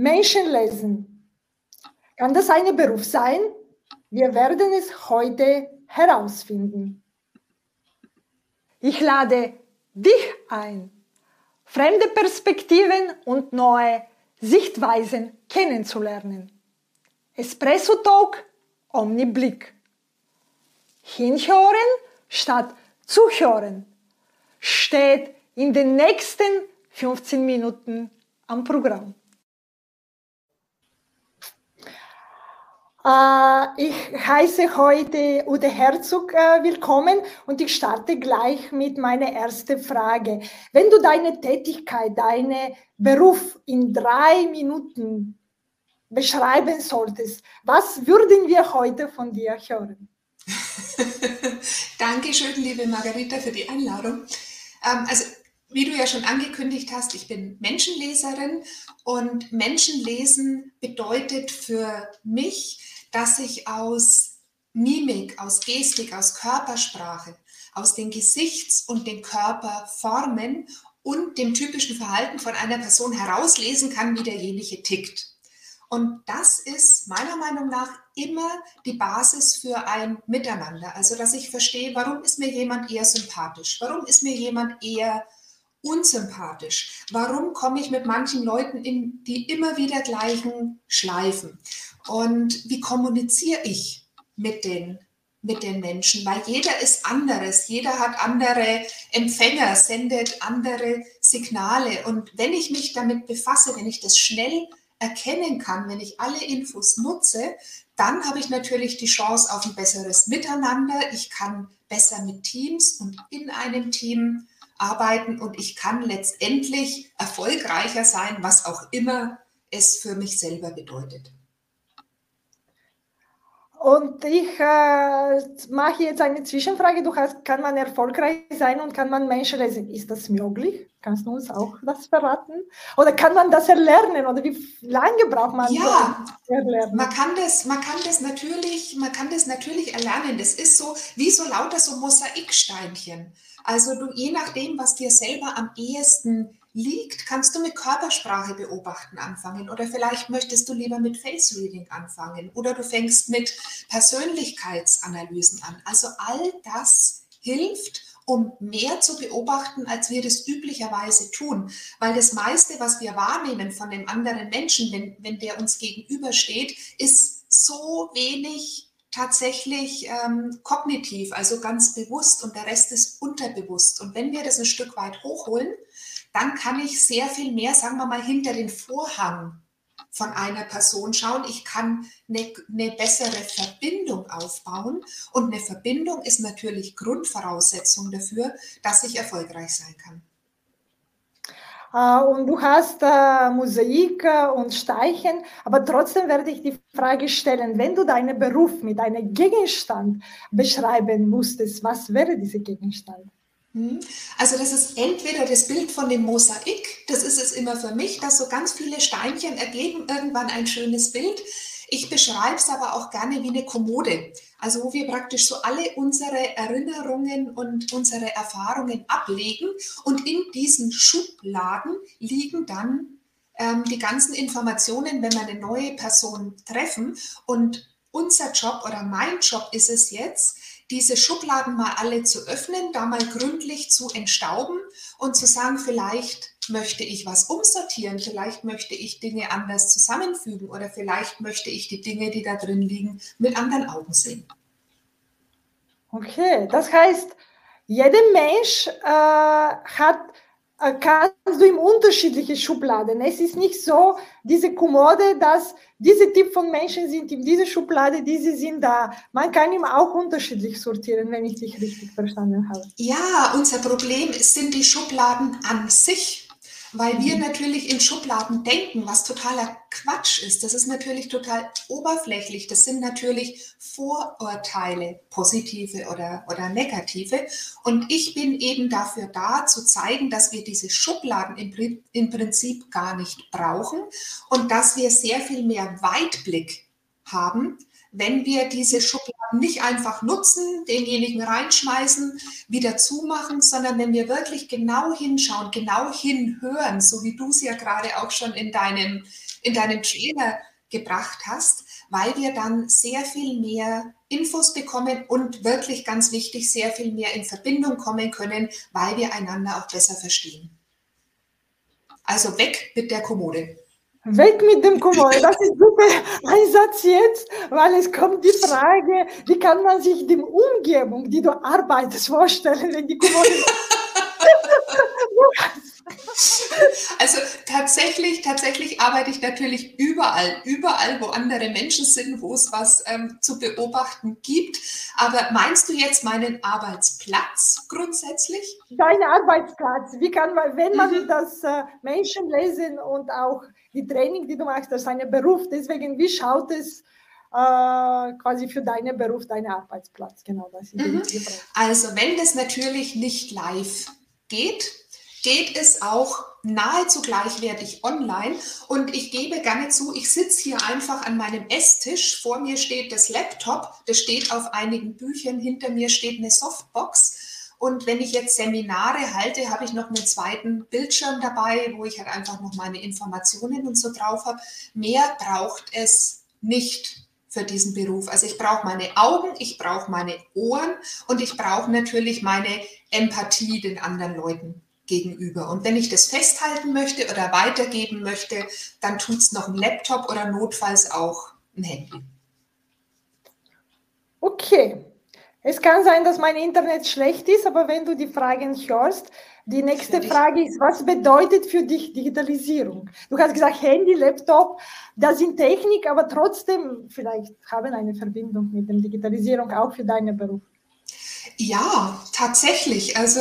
Menschen lesen. Kann das ein Beruf sein? Wir werden es heute herausfinden. Ich lade dich ein, fremde Perspektiven und neue Sichtweisen kennenzulernen. Espresso Talk, Omniblick. Hinhören statt zuhören steht in den nächsten 15 Minuten am Programm. Äh, ich heiße heute Ude Herzog äh, willkommen und ich starte gleich mit meiner ersten Frage. Wenn du deine Tätigkeit, deinen Beruf in drei Minuten beschreiben solltest, was würden wir heute von dir hören? Dankeschön, liebe Margarita, für die Einladung. Ähm, also wie du ja schon angekündigt hast, ich bin Menschenleserin und Menschenlesen bedeutet für mich, dass ich aus Mimik, aus Gestik, aus Körpersprache, aus den Gesichts- und den Körperformen und dem typischen Verhalten von einer Person herauslesen kann, wie derjenige tickt. Und das ist meiner Meinung nach immer die Basis für ein Miteinander. Also, dass ich verstehe, warum ist mir jemand eher sympathisch? Warum ist mir jemand eher unsympathisch? Warum komme ich mit manchen Leuten in die immer wieder gleichen Schleifen? Und wie kommuniziere ich mit den, mit den Menschen? Weil jeder ist anderes, jeder hat andere Empfänger, sendet andere Signale. Und wenn ich mich damit befasse, wenn ich das schnell erkennen kann, wenn ich alle Infos nutze, dann habe ich natürlich die Chance auf ein besseres Miteinander. Ich kann besser mit Teams und in einem Team arbeiten und ich kann letztendlich erfolgreicher sein, was auch immer es für mich selber bedeutet. Und ich äh, mache jetzt eine Zwischenfrage. Du hast, kann man erfolgreich sein und kann man Menschen lesen? Ist das möglich? Kannst du uns auch das verraten? Oder kann man das erlernen? Oder wie lange braucht man ja, das erlernen? Man kann das, man kann das natürlich, man kann das natürlich erlernen. Das ist so wie so lauter so Mosaiksteinchen. Also du, je nachdem, was dir selber am ehesten liegt, kannst du mit Körpersprache beobachten anfangen oder vielleicht möchtest du lieber mit Face Reading anfangen oder du fängst mit Persönlichkeitsanalysen an. Also all das hilft, um mehr zu beobachten, als wir das üblicherweise tun. Weil das meiste, was wir wahrnehmen von dem anderen Menschen, wenn, wenn der uns gegenübersteht, ist so wenig tatsächlich ähm, kognitiv, also ganz bewusst und der Rest ist unterbewusst. Und wenn wir das ein Stück weit hochholen, dann kann ich sehr viel mehr, sagen wir mal, hinter den Vorhang von einer Person schauen. Ich kann eine, eine, bessere Verbindung aufbauen. Und eine Verbindung ist natürlich Grundvoraussetzung dafür, dass ich erfolgreich sein kann. Äh, und du hast äh, Mosaik äh, und Steichen, aber trotzdem werde ich die Frage stellen, wenn du deinen Beruf mit einem Gegenstand beschreiben musstest, was wäre dieser Gegenstand? Hm? Also das ist entweder das Bild von dem Mosaik, das ist es immer für mich, dass so ganz viele Steinchen ergeben irgendwann ein schönes Bild. Ich beschreibe es aber auch gerne wie eine Kommode, also wo wir praktisch so alle unsere Erinnerungen und unsere Erfahrungen ablegen und in diesen Schubladen liegen dann ähm, die ganzen Informationen, wenn wir eine neue Person treffen. Und unser Job oder mein Job ist es jetzt, diese Schubladen mal alle zu öffnen, da mal gründlich zu entstauben und zu sagen, vielleicht möchte ich was umsortieren, vielleicht möchte ich Dinge anders zusammenfügen oder vielleicht möchte ich die Dinge, die da drin liegen, mit anderen Augen sehen. Okay, das heißt, jeder Mensch äh, hat kannst du in unterschiedliche Schubladen. Es ist nicht so, diese Kommode, dass diese Typ von Menschen sind in dieser Schublade, diese sind da. Man kann ihm auch unterschiedlich sortieren, wenn ich dich richtig verstanden habe. Ja, unser Problem sind die Schubladen an sich weil wir natürlich in Schubladen denken, was totaler Quatsch ist. Das ist natürlich total oberflächlich. Das sind natürlich Vorurteile, positive oder, oder negative. Und ich bin eben dafür da, zu zeigen, dass wir diese Schubladen im, im Prinzip gar nicht brauchen und dass wir sehr viel mehr Weitblick haben, wenn wir diese Schubladen nicht einfach nutzen, denjenigen reinschmeißen, wieder zumachen, sondern wenn wir wirklich genau hinschauen, genau hinhören, so wie du es ja gerade auch schon in deinem, in deinem Trailer gebracht hast, weil wir dann sehr viel mehr Infos bekommen und wirklich ganz wichtig, sehr viel mehr in Verbindung kommen können, weil wir einander auch besser verstehen. Also weg mit der Kommode. Weg mit dem Kommode. Das ist super Einsatz jetzt, weil es kommt die Frage, wie kann man sich die Umgebung, die du arbeitest, vorstellen, wenn die Kommode Also tatsächlich, tatsächlich arbeite ich natürlich überall, überall, wo andere Menschen sind, wo es was ähm, zu beobachten gibt. Aber meinst du jetzt meinen Arbeitsplatz grundsätzlich? Dein Arbeitsplatz. Wie kann man, wenn man mhm. das äh, Menschen lesen und auch die Training, die du machst, das ist ein Beruf. Deswegen, wie schaut es äh, quasi für deinen Beruf, deinen Arbeitsplatz? Genau, das ist mhm. Also, wenn das natürlich nicht live geht, geht es auch nahezu gleichwertig online. Und ich gebe gerne zu, ich sitze hier einfach an meinem Esstisch. Vor mir steht das Laptop, das steht auf einigen Büchern. Hinter mir steht eine Softbox. Und wenn ich jetzt Seminare halte, habe ich noch einen zweiten Bildschirm dabei, wo ich halt einfach noch meine Informationen und so drauf habe. Mehr braucht es nicht für diesen Beruf. Also ich brauche meine Augen, ich brauche meine Ohren und ich brauche natürlich meine Empathie den anderen Leuten gegenüber. Und wenn ich das festhalten möchte oder weitergeben möchte, dann tut es noch ein Laptop oder notfalls auch ein Handy. Okay. Es kann sein, dass mein Internet schlecht ist, aber wenn du die Fragen hörst, die nächste Frage ist, was bedeutet für dich Digitalisierung? Du hast gesagt, Handy, Laptop, das sind Technik, aber trotzdem vielleicht haben eine Verbindung mit der Digitalisierung auch für deinen Beruf. Ja, tatsächlich. Also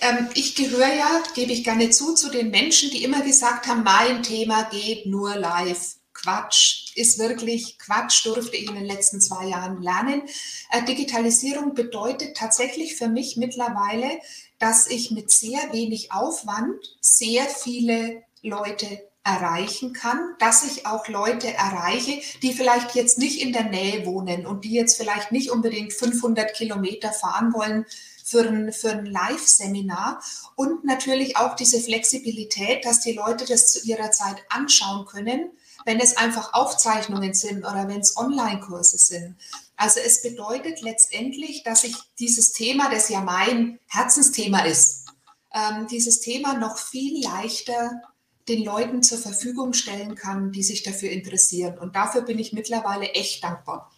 ähm, ich gehöre ja, gebe ich gerne zu, zu den Menschen, die immer gesagt haben, mein Thema geht nur live. Quatsch, ist wirklich Quatsch, durfte ich in den letzten zwei Jahren lernen. Äh, Digitalisierung bedeutet tatsächlich für mich mittlerweile, dass ich mit sehr wenig Aufwand sehr viele Leute erreichen kann, dass ich auch Leute erreiche, die vielleicht jetzt nicht in der Nähe wohnen und die jetzt vielleicht nicht unbedingt 500 Kilometer fahren wollen für ein, für ein Live-Seminar und natürlich auch diese Flexibilität, dass die Leute das zu ihrer Zeit anschauen können, wenn es einfach Aufzeichnungen sind oder wenn es Online-Kurse sind. Also es bedeutet letztendlich, dass ich dieses Thema, das ja mein Herzensthema ist, ähm, dieses Thema noch viel leichter den Leuten zur Verfügung stellen kann, die sich dafür interessieren. Und dafür bin ich mittlerweile echt dankbar.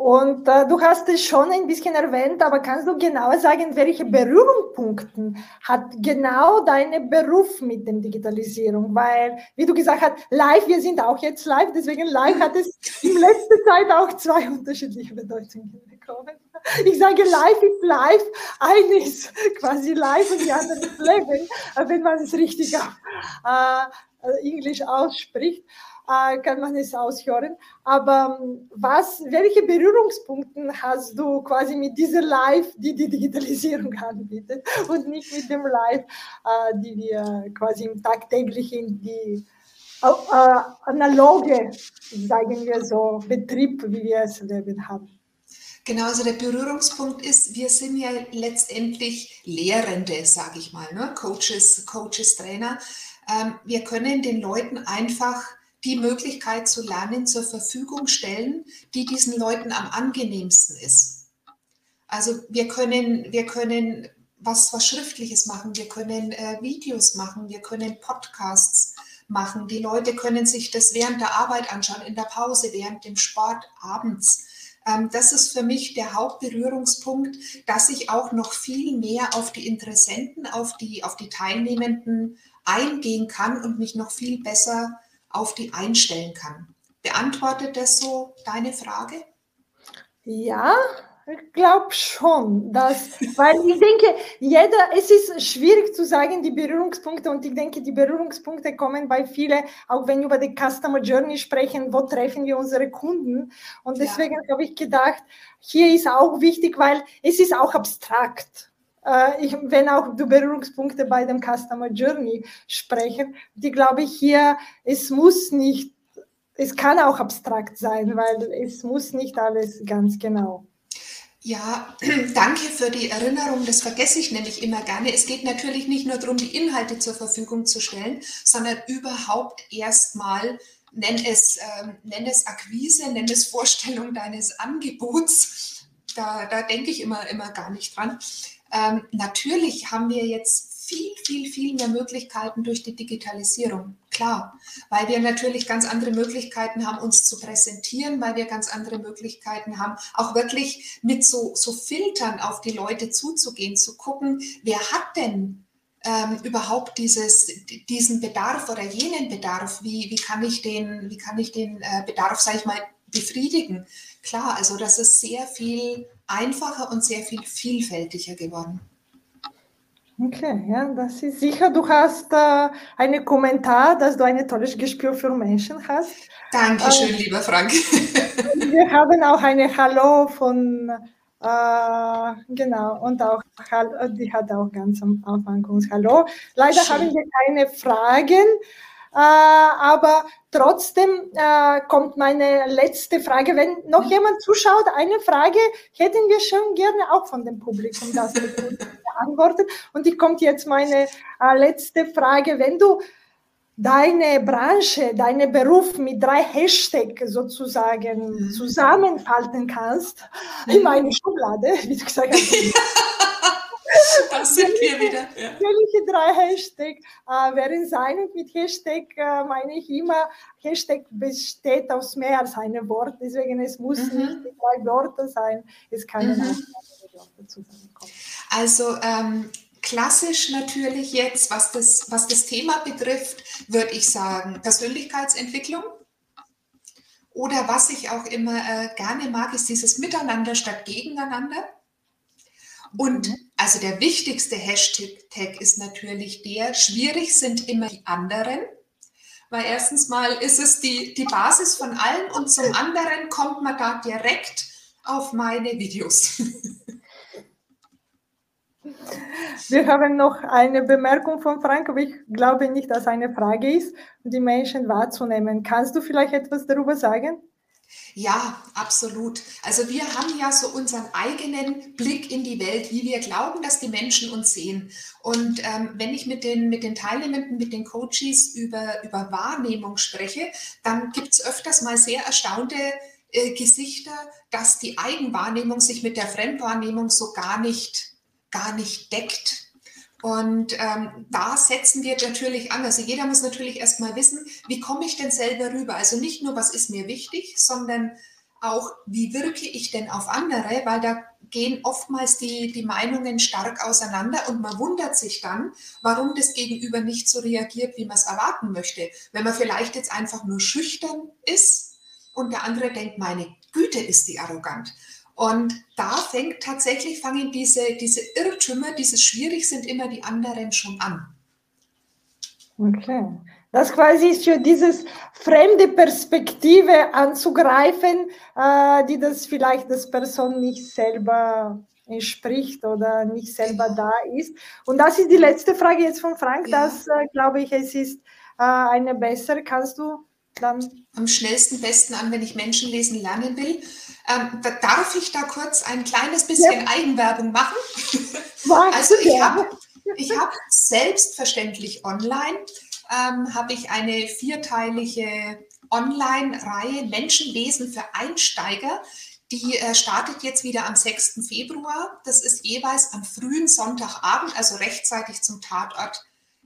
Und äh, du hast es schon ein bisschen erwähnt, aber kannst du genau sagen, welche Berührungspunkte hat genau dein Beruf mit der Digitalisierung? Weil, wie du gesagt hast, live, wir sind auch jetzt live, deswegen live hat es in letzter Zeit auch zwei unterschiedliche Bedeutungen bekommen. Ich sage, live ist live, eine ist quasi live und die andere ist Leben, wenn man es richtig auf äh, Englisch ausspricht äh, kann man es aushören. Aber ähm, was, welche Berührungspunkte hast du quasi mit dieser Live, die die Digitalisierung anbietet und nicht mit dem Live, äh, die wir quasi im tagtäglichen, die äh, analoge, sagen wir so, Betrieb, wie wir es leben haben? Genau, also der Berührungspunkt ist, wir sind ja letztendlich Lehrende, sage ich mal, ne? Coaches, Coaches, Trainer. Ähm, wir können den Leuten einfach die Möglichkeit zu lernen zur Verfügung stellen, die diesen Leuten am angenehmsten ist. Also wir können, wir können was, was Schriftliches machen, wir können äh, Videos machen, wir können Podcasts machen. Die Leute können sich das während der Arbeit anschauen, in der Pause, während dem Sport, abends. Ähm, das ist für mich der Hauptberührungspunkt, dass ich auch noch viel mehr auf die Interessenten, auf die, auf die Teilnehmenden eingehen kann und mich noch viel besser auf die einstellen kann. Beantwortet das so deine Frage? Ja, ich glaube schon, dass, weil ich denke, jeder, es ist schwierig zu sagen, die Berührungspunkte, und ich denke, die Berührungspunkte kommen bei vielen, auch wenn wir über die Customer Journey sprechen, wo treffen wir unsere Kunden? Und deswegen ja. habe ich gedacht, hier ist auch wichtig, weil es ist auch abstrakt. Äh, ich, wenn auch die Berührungspunkte bei dem Customer Journey sprechen, die glaube ich hier, es muss nicht es kann auch abstrakt sein, weil es muss nicht alles ganz genau. Ja, danke für die Erinnerung. Das vergesse ich nämlich immer gerne. Es geht natürlich nicht nur darum, die Inhalte zur Verfügung zu stellen, sondern überhaupt erstmal, nenn es, äh, nenn es Akquise, nenn es Vorstellung deines Angebots. Da, da denke ich immer, immer gar nicht dran. Ähm, natürlich haben wir jetzt viel, viel, viel mehr Möglichkeiten durch die Digitalisierung. Klar, weil wir natürlich ganz andere Möglichkeiten haben, uns zu präsentieren, weil wir ganz andere Möglichkeiten haben, auch wirklich mit so, so Filtern auf die Leute zuzugehen, zu gucken, wer hat denn ähm, überhaupt dieses, diesen Bedarf oder jenen Bedarf, wie, wie kann ich den, wie kann ich den äh, Bedarf, sage ich mal, befriedigen. Klar, also das ist sehr viel einfacher und sehr viel vielfältiger geworden. Okay, ja, das ist sicher. Du hast äh, einen Kommentar, dass du ein tolles Gespür für Menschen hast. Dankeschön, äh, lieber Frank. wir haben auch eine Hallo von, äh, genau, und auch, die hat auch ganz am Anfang uns Hallo. Leider Schön. haben wir keine Fragen. Äh, aber trotzdem äh, kommt meine letzte Frage. Wenn noch jemand zuschaut, eine Frage hätten wir schon gerne auch von dem Publikum das beantwortet. Und die kommt jetzt meine äh, letzte Frage. Wenn du deine Branche, deinen Beruf mit drei Hashtags sozusagen mhm. zusammenfalten kannst, in meine Schublade, wie du gesagt hast. Das sind wir wieder. Ja. Welche drei Hashtags äh, werden sein? Und mit Hashtag äh, meine ich immer, Hashtag besteht aus mehr als einem Wort. Deswegen es muss mhm. nicht die drei Worte sein. Es kann mhm. auch Worte zusammenkommen. Also ähm, klassisch natürlich jetzt, was das, was das Thema betrifft, würde ich sagen, Persönlichkeitsentwicklung. Oder was ich auch immer äh, gerne mag, ist dieses Miteinander statt Gegeneinander. Und mhm. also der wichtigste Hashtag ist natürlich der, schwierig sind immer die anderen. Weil erstens mal ist es die, die Basis von allen und zum anderen kommt man da direkt auf meine Videos. Wir haben noch eine Bemerkung von Frank, aber ich glaube nicht, dass eine Frage ist, die Menschen wahrzunehmen. Kannst du vielleicht etwas darüber sagen? Ja, absolut. Also wir haben ja so unseren eigenen Blick in die Welt, wie wir glauben, dass die Menschen uns sehen. Und ähm, wenn ich mit den, mit den Teilnehmenden, mit den Coaches über, über Wahrnehmung spreche, dann gibt es öfters mal sehr erstaunte äh, Gesichter, dass die Eigenwahrnehmung sich mit der Fremdwahrnehmung so gar nicht, gar nicht deckt. Und ähm, da setzen wir natürlich an. Also jeder muss natürlich erstmal wissen, wie komme ich denn selber rüber? Also nicht nur, was ist mir wichtig, sondern auch, wie wirke ich denn auf andere? Weil da gehen oftmals die, die Meinungen stark auseinander und man wundert sich dann, warum das Gegenüber nicht so reagiert, wie man es erwarten möchte. Wenn man vielleicht jetzt einfach nur schüchtern ist und der andere denkt, meine Güte, ist die arrogant. Und da fängt tatsächlich, fangen diese, diese Irrtümer, dieses schwierig sind immer die anderen schon an. Okay. Das quasi ist für dieses fremde Perspektive anzugreifen, äh, die das vielleicht das Person nicht selber entspricht oder nicht selber da ist. Und das ist die letzte Frage jetzt von Frank. Ja. Das äh, glaube ich, es ist äh, eine bessere. Kannst du dann? Am schnellsten besten an, wenn ich Menschen lesen lernen will. Ähm, da darf ich da kurz ein kleines bisschen ja. Eigenwerbung machen? also ich habe ich hab selbstverständlich online, ähm, habe ich eine vierteilige Online-Reihe Menschen lesen für Einsteiger. Die äh, startet jetzt wieder am 6. Februar. Das ist jeweils am frühen Sonntagabend, also rechtzeitig zum Tatort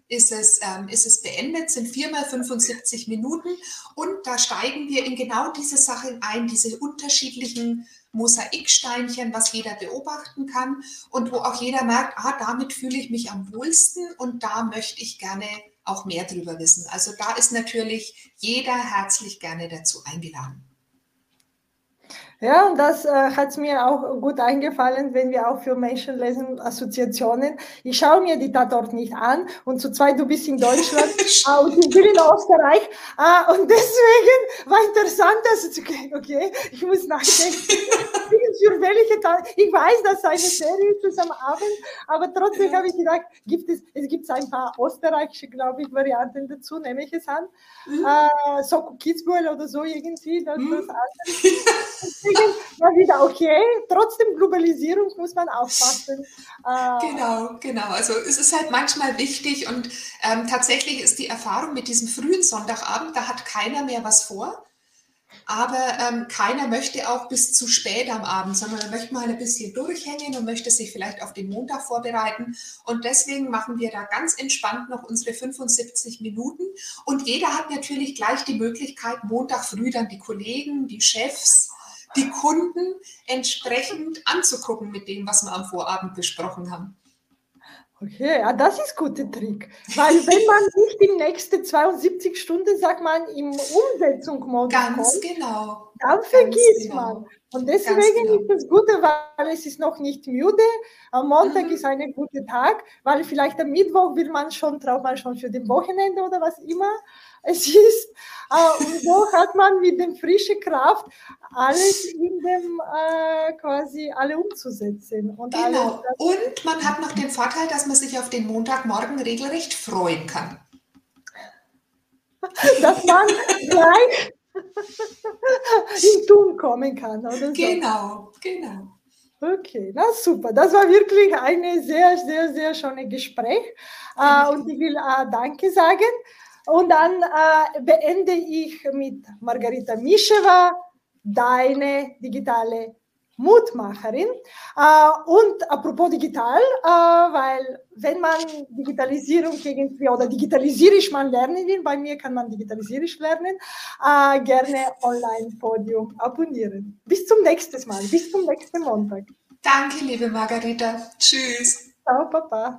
ist es, ähm, ist es beendet, sind viermal 75 Minuten und da steigen wir in genau diese Sachen ein, diese unterschiedlichen Mosaiksteinchen, was jeder beobachten kann und wo auch jeder merkt, ah, damit fühle ich mich am wohlsten und da möchte ich gerne auch mehr drüber wissen. Also da ist natürlich jeder herzlich gerne dazu eingeladen. Ja, und das äh, hat mir auch gut eingefallen, wenn wir auch für Menschen lesen Assoziationen. Ich schaue mir die Tatort nicht an und zu zweit, du bist in Deutschland ah, und ich bin in Österreich ah, und deswegen war interessant, dass okay, okay, ich muss nachdenken. für welche Tag. Ich weiß, dass eine Serie ist am Abend, aber trotzdem habe ich gedacht, gibt es, es gibt ein paar österreichische, glaube ich, Varianten dazu, nehme ich es an. Mhm. Äh, so Kitzbühel oder so irgendwie. Das, mhm. das Deswegen war wieder okay. Trotzdem Globalisierung muss man aufpassen. Äh, genau, genau. Also es ist halt manchmal wichtig und ähm, tatsächlich ist die Erfahrung mit diesem frühen Sonntagabend, da hat keiner mehr was vor. Aber ähm, keiner möchte auch bis zu spät am Abend, sondern er möchte mal ein bisschen durchhängen und möchte sich vielleicht auf den Montag vorbereiten. Und deswegen machen wir da ganz entspannt noch unsere 75 Minuten. Und jeder hat natürlich gleich die Möglichkeit, Montag früh dann die Kollegen, die Chefs, die Kunden entsprechend anzugucken mit dem, was wir am Vorabend besprochen haben. Okay, ja, das ist ein guter Trick. Weil wenn man nicht in nächsten 72 Stunden, sagt man, im Umsetzungsmodus Ganz kommt, genau. dann vergisst genau. man. Und deswegen genau. ist das Gute, weil es ist noch nicht müde. Am Montag mhm. ist ein guter Tag, weil vielleicht am Mittwoch will man schon, traut man schon für den Wochenende oder was immer es ist. Äh, und so hat man mit dem frischen Kraft alles in dem äh, quasi alle umzusetzen. Und, genau. und man hat noch den Vorteil, dass man sich auf den Montagmorgen regelrecht freuen kann. dass man gleich in Tun kommen kann. Oder so. Genau, genau. Okay, na super. Das war wirklich ein sehr, sehr, sehr schönes Gespräch. Äh, und ich will äh, Danke sagen. Und dann äh, beende ich mit Margarita Mischewa, deine digitale Mutmacherin. Äh, und apropos digital, äh, weil wenn man Digitalisierung irgendwie oder digitalisierisch man lernen will, bei mir kann man digitalisierisch lernen, äh, gerne Online-Podium abonnieren. Bis zum nächsten Mal, bis zum nächsten Montag. Danke, liebe Margarita. Tschüss. Ciao, Papa.